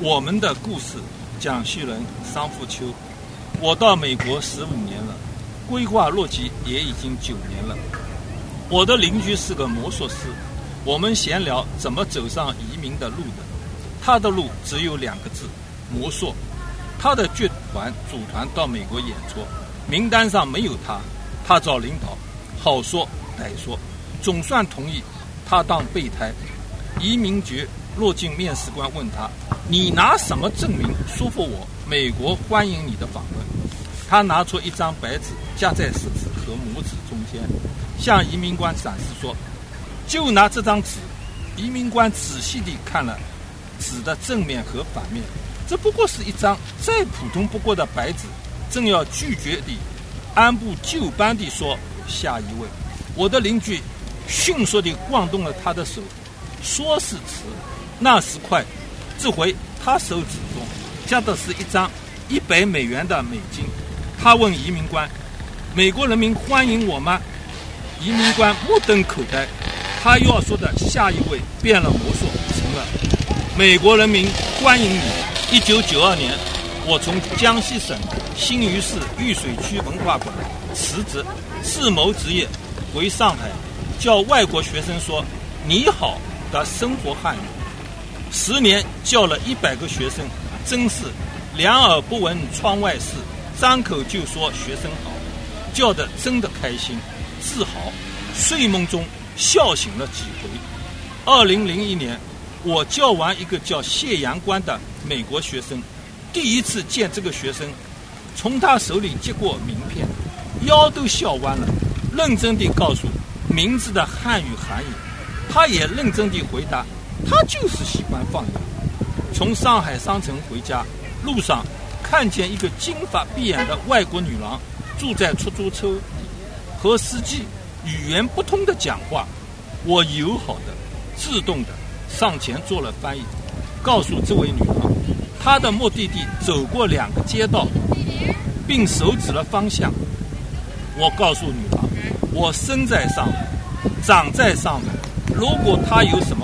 我们的故事，蒋旭仁、桑富秋。我到美国十五年了，规划落籍也已经九年了。我的邻居是个魔术师，我们闲聊怎么走上移民的路的。他的路只有两个字：魔术。他的剧团组团到美国演出，名单上没有他，他找领导，好说歹说，总算同意他当备胎。移民局入境面试官问他：“你拿什么证明说服我美国欢迎你的访问？”他拿出一张白纸夹在食指和拇指中间，向移民官展示说：“就拿这张纸。”移民官仔细地看了纸的正面和反面，这不过是一张再普通不过的白纸。正要拒绝地按部就班地说：“下一位。”我的邻居迅速地晃动了他的手，说是迟，那时快，这回他手指中夹的是一张一百美元的美金。他问移民官：“美国人民欢迎我吗？”移民官目瞪口呆。他要说的下一位变了魔术，成了：“美国人民欢迎你。”一九九二年，我从江西省新余市玉水区文化馆辞职，自谋职业，回上海教外国学生说“你好”的生活汉语。十年教了一百个学生，真是两耳不闻窗外事。张口就说学生好，叫的真的开心、自豪，睡梦中笑醒了几回。二零零一年，我教完一个叫谢阳关的美国学生，第一次见这个学生，从他手里接过名片，腰都笑弯了，认真地告诉名字的汉语含义。他也认真地回答，他就是喜欢放羊。从上海商城回家，路上。看见一个金发碧眼的外国女郎住在出租车里，和司机语言不通的讲话，我友好的、自动的上前做了翻译，告诉这位女郎，她的目的地走过两个街道，并手指了方向。我告诉女郎，我生在上海，长在上海，如果她有什么，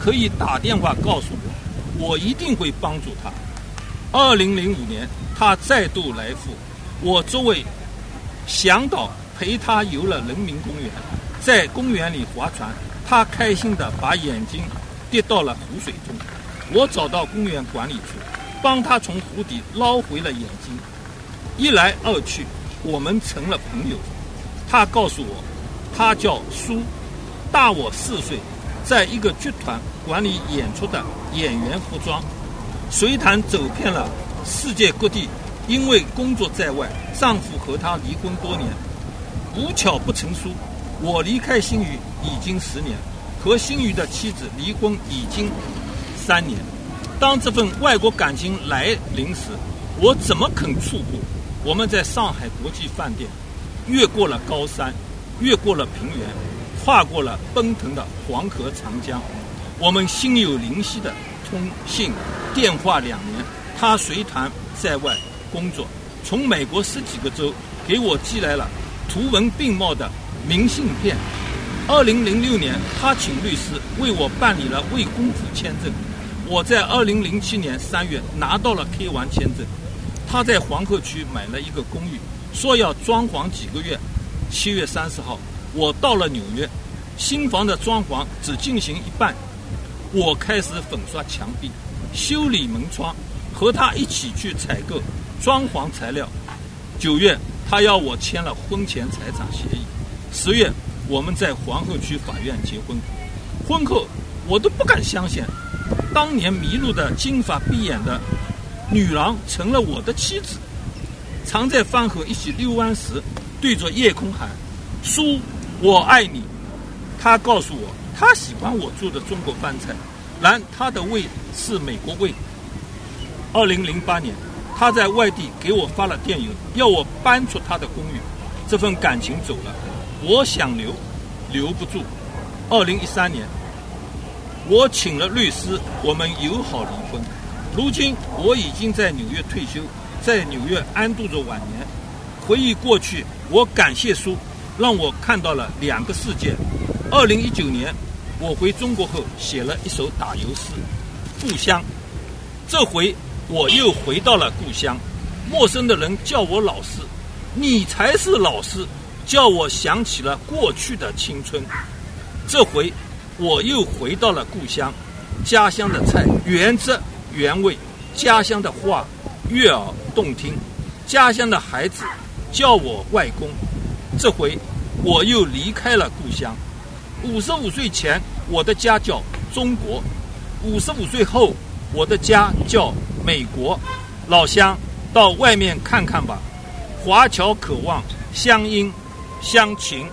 可以打电话告诉我，我一定会帮助他。二零零五年，他再度来赴，我作为向导陪他游了人民公园，在公园里划船，他开心地把眼睛跌到了湖水中。我找到公园管理处，帮他从湖底捞回了眼睛。一来二去，我们成了朋友。他告诉我，他叫苏，大我四岁，在一个剧团管理演出的演员服装。随团走遍了世界各地，因为工作在外，丈夫和她离婚多年，无巧不成书。我离开新余已经十年，和新余的妻子离婚已经三年。当这份外国感情来临时，我怎么肯错过？我们在上海国际饭店，越过了高山，越过了平原，跨过了奔腾的黄河长江，我们心有灵犀的。通信、电话两年，他随团在外工作，从美国十几个州给我寄来了图文并茂的明信片。二零零六年，他请律师为我办理了未公夫签证。我在二零零七年三月拿到了 K1 签证。他在黄河区买了一个公寓，说要装潢几个月。七月三十号，我到了纽约，新房的装潢只进行一半。我开始粉刷墙壁、修理门窗，和他一起去采购装潢材料。九月，他要我签了婚前财产协议。十月，我们在皇后区法院结婚。婚后，我都不敢相信，当年迷路的金发碧眼的女郎成了我的妻子。常在饭后一起遛弯时，对着夜空喊：“苏，我爱你。”他告诉我。他喜欢我做的中国饭菜，然他的胃是美国胃。二零零八年，他在外地给我发了电邮，要我搬出他的公寓。这份感情走了，我想留，留不住。二零一三年，我请了律师，我们友好离婚。如今我已经在纽约退休，在纽约安度着晚年。回忆过去，我感谢书，让我看到了两个世界。二零一九年。我回中国后写了一首打油诗：故乡，这回我又回到了故乡，陌生的人叫我老师，你才是老师，叫我想起了过去的青春。这回我又回到了故乡，家乡的菜原汁原味，家乡的话悦耳动听，家乡的孩子叫我外公。这回我又离开了故乡。五十五岁前，我的家叫中国；五十五岁后，我的家叫美国，老乡，到外面看看吧，华侨渴望乡音乡情。